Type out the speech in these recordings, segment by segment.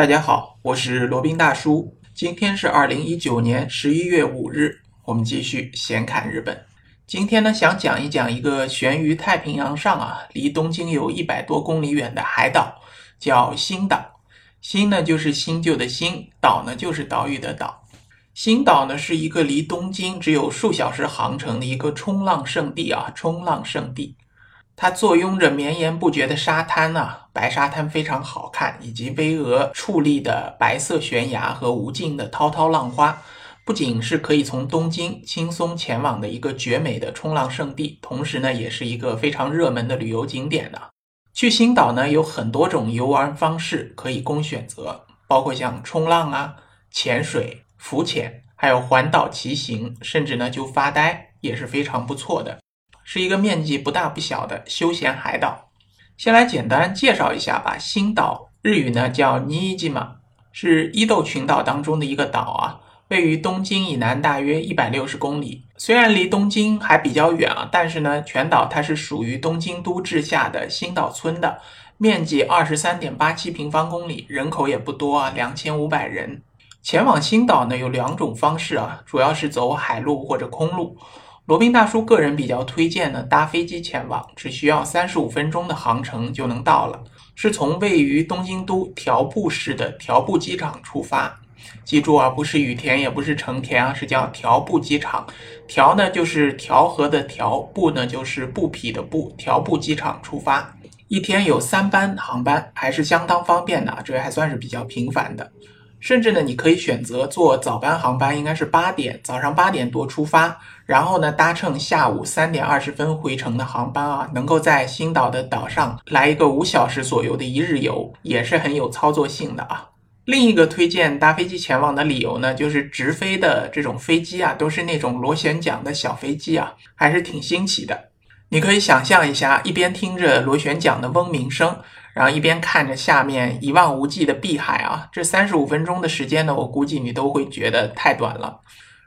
大家好，我是罗宾大叔。今天是二零一九年十一月五日，我们继续闲侃日本。今天呢，想讲一讲一个悬于太平洋上啊，离东京有一百多公里远的海岛，叫新岛。新呢就是新旧的新，岛呢就是岛屿的岛。新岛呢是一个离东京只有数小时航程的一个冲浪圣地啊，冲浪圣地。它坐拥着绵延不绝的沙滩啊，白沙滩非常好看，以及巍峨矗立的白色悬崖和无尽的滔滔浪花，不仅是可以从东京轻松前往的一个绝美的冲浪圣地，同时呢，也是一个非常热门的旅游景点呢。去新岛呢，有很多种游玩方式可以供选择，包括像冲浪啊、潜水、浮潜，还有环岛骑行，甚至呢就发呆也是非常不错的。是一个面积不大不小的休闲海岛。先来简单介绍一下吧。新岛日语呢叫尼伊吉马，是伊豆群岛当中的一个岛啊，位于东京以南大约一百六十公里。虽然离东京还比较远啊，但是呢，全岛它是属于东京都治下的新岛村的，面积二十三点八七平方公里，人口也不多啊，两千五百人。前往新岛呢有两种方式啊，主要是走海路或者空路。罗宾大叔个人比较推荐呢，搭飞机前往，只需要三十五分钟的航程就能到了。是从位于东京都条布市的条布机场出发，记住啊，不是羽田，也不是成田啊，是叫条布机场。条呢就是调和的调，布呢就是布匹的布，条布机场出发，一天有三班航班，还是相当方便的，这还算是比较频繁的。甚至呢，你可以选择坐早班航班，应该是八点，早上八点多出发，然后呢搭乘下午三点二十分回程的航班啊，能够在新岛的岛上来一个五小时左右的一日游，也是很有操作性的啊。另一个推荐搭飞机前往的理由呢，就是直飞的这种飞机啊，都是那种螺旋桨的小飞机啊，还是挺新奇的。你可以想象一下，一边听着螺旋桨的嗡鸣声，然后一边看着下面一望无际的碧海啊，这三十五分钟的时间呢，我估计你都会觉得太短了。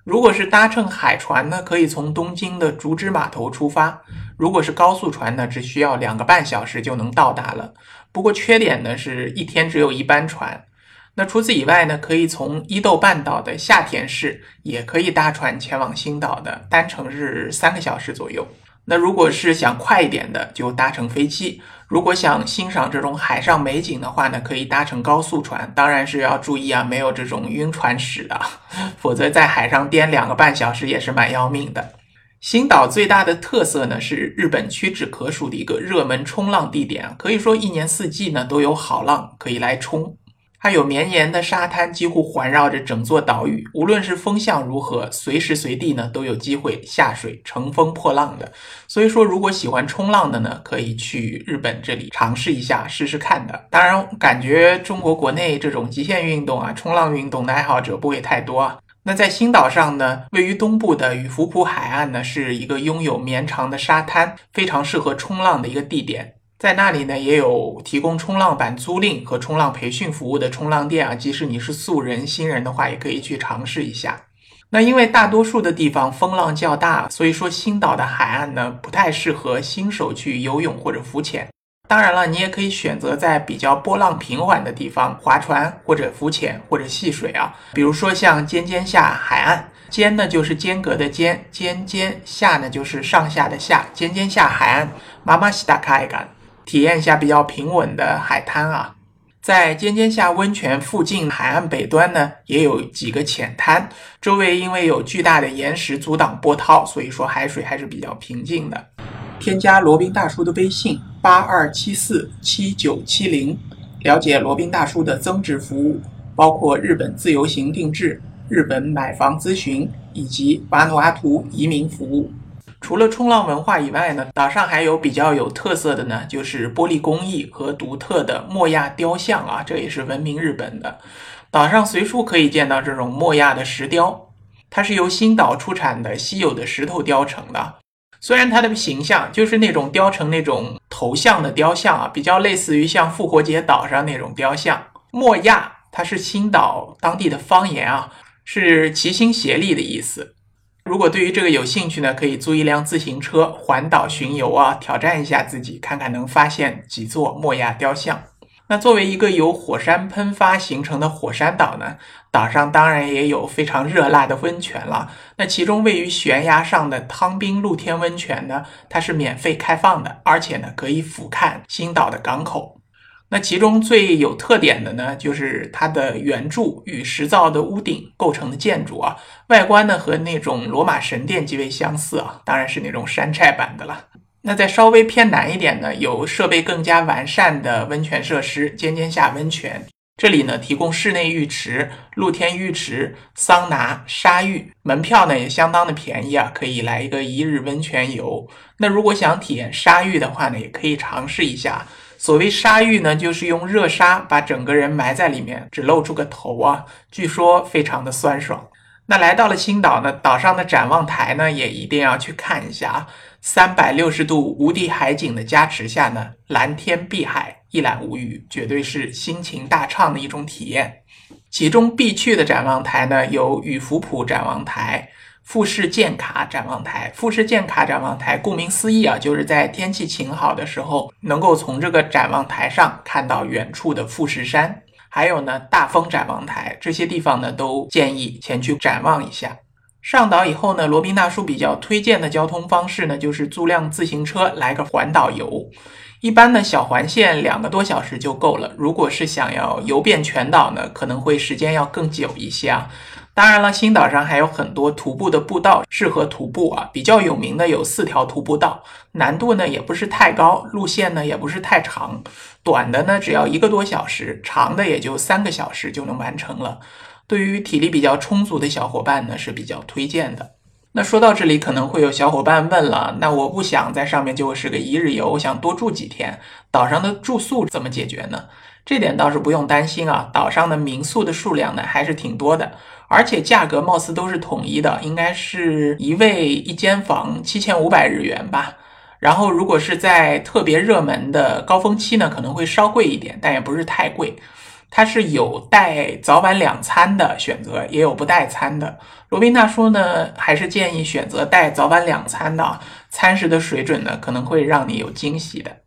如果是搭乘海船呢，可以从东京的竹枝码头出发；如果是高速船呢，只需要两个半小时就能到达了。不过缺点呢，是一天只有一班船。那除此以外呢，可以从伊豆半岛的下田市也可以搭船前往新岛的，单程是三个小时左右。那如果是想快一点的，就搭乘飞机；如果想欣赏这种海上美景的话呢，可以搭乘高速船。当然是要注意啊，没有这种晕船史的，否则在海上颠两个半小时也是蛮要命的。新岛最大的特色呢，是日本屈指可数的一个热门冲浪地点，可以说一年四季呢都有好浪可以来冲。它有绵延的沙滩，几乎环绕着整座岛屿。无论是风向如何，随时随地呢都有机会下水乘风破浪的。所以说，如果喜欢冲浪的呢，可以去日本这里尝试一下，试试看的。当然，感觉中国国内这种极限运动啊，冲浪运动的爱好者不会太多啊。那在新岛上呢，位于东部的羽福浦海岸呢，是一个拥有绵长的沙滩，非常适合冲浪的一个地点。在那里呢，也有提供冲浪板租赁和冲浪培训服务的冲浪店啊。即使你是素人、新人的话，也可以去尝试一下。那因为大多数的地方风浪较大，所以说新岛的海岸呢，不太适合新手去游泳或者浮潜。当然了，你也可以选择在比较波浪平缓的地方划船或者浮潜或者戏水啊。比如说像尖尖下海岸，尖呢就是间隔的尖，尖尖下呢就是上下的下，尖尖下海岸，妈妈西达卡海岸。体验一下比较平稳的海滩啊，在尖尖下温泉附近海岸北端呢，也有几个浅滩，周围因为有巨大的岩石阻挡波涛，所以说海水还是比较平静的。添加罗宾大叔的微信八二七四七九七零，了解罗宾大叔的增值服务，包括日本自由行定制、日本买房咨询以及瓦努阿图移民服务。除了冲浪文化以外呢，岛上还有比较有特色的呢，就是玻璃工艺和独特的莫亚雕像啊，这也是闻名日本的。岛上随处可以见到这种莫亚的石雕，它是由新岛出产的稀有的石头雕成的。虽然它的形象就是那种雕成那种头像的雕像啊，比较类似于像复活节岛上那种雕像。莫亚它是新岛当地的方言啊，是齐心协力的意思。如果对于这个有兴趣呢，可以租一辆自行车环岛巡游啊，挑战一下自己，看看能发现几座莫亚雕像。那作为一个由火山喷发形成的火山岛呢，岛上当然也有非常热辣的温泉了。那其中位于悬崖上的汤滨露天温泉呢，它是免费开放的，而且呢可以俯瞰新岛的港口。那其中最有特点的呢，就是它的圆柱与石造的屋顶构成的建筑啊，外观呢和那种罗马神殿极为相似啊，当然是那种山寨版的了。那在稍微偏南一点呢，有设备更加完善的温泉设施——尖尖下温泉。这里呢提供室内浴池、露天浴池、桑拿、沙浴，门票呢也相当的便宜啊，可以来一个一日温泉游。那如果想体验沙浴的话呢，也可以尝试一下。所谓沙浴呢，就是用热沙把整个人埋在里面，只露出个头啊，据说非常的酸爽。那来到了青岛呢，岛上的展望台呢，也一定要去看一下啊。三百六十度无敌海景的加持下呢，蓝天碧海，一览无余，绝对是心情大畅的一种体验。其中必去的展望台呢，有雨福浦展望台。富士建卡展望台，富士建卡展望台，顾名思义啊，就是在天气晴好的时候，能够从这个展望台上看到远处的富士山。还有呢，大风展望台，这些地方呢，都建议前去展望一下。上岛以后呢，罗宾大叔比较推荐的交通方式呢，就是租辆自行车来个环岛游。一般呢，小环线两个多小时就够了。如果是想要游遍全岛呢，可能会时间要更久一些啊。当然了，新岛上还有很多徒步的步道，适合徒步啊。比较有名的有四条徒步道，难度呢也不是太高，路线呢也不是太长，短的呢只要一个多小时，长的也就三个小时就能完成了。对于体力比较充足的小伙伴呢是比较推荐的。那说到这里，可能会有小伙伴问了，那我不想在上面就是个一日游，我想多住几天，岛上的住宿怎么解决呢？这点倒是不用担心啊，岛上的民宿的数量呢还是挺多的。而且价格貌似都是统一的，应该是一位一间房七千五百日元吧。然后如果是在特别热门的高峰期呢，可能会稍贵一点，但也不是太贵。它是有带早晚两餐的选择，也有不带餐的。罗宾大叔呢，还是建议选择带早晚两餐的，餐食的水准呢，可能会让你有惊喜的。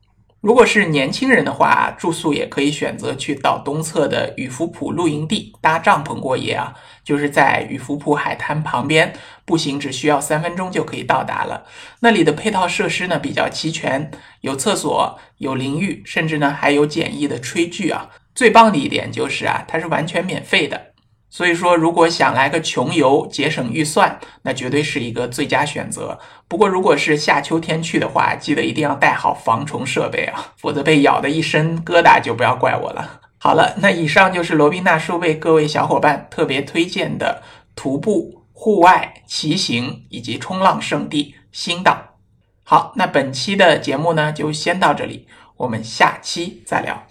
如果是年轻人的话，住宿也可以选择去岛东侧的雨福浦露营地搭帐篷过夜啊，就是在雨福浦海滩旁边，步行只需要三分钟就可以到达了。那里的配套设施呢比较齐全，有厕所，有淋浴，甚至呢还有简易的炊具啊。最棒的一点就是啊，它是完全免费的。所以说，如果想来个穷游节省预算，那绝对是一个最佳选择。不过，如果是夏秋天去的话，记得一定要带好防虫设备啊，否则被咬的一身疙瘩就不要怪我了。好了，那以上就是罗宾大叔为各位小伙伴特别推荐的徒步、户外、骑行以及冲浪圣地新岛。好，那本期的节目呢就先到这里，我们下期再聊。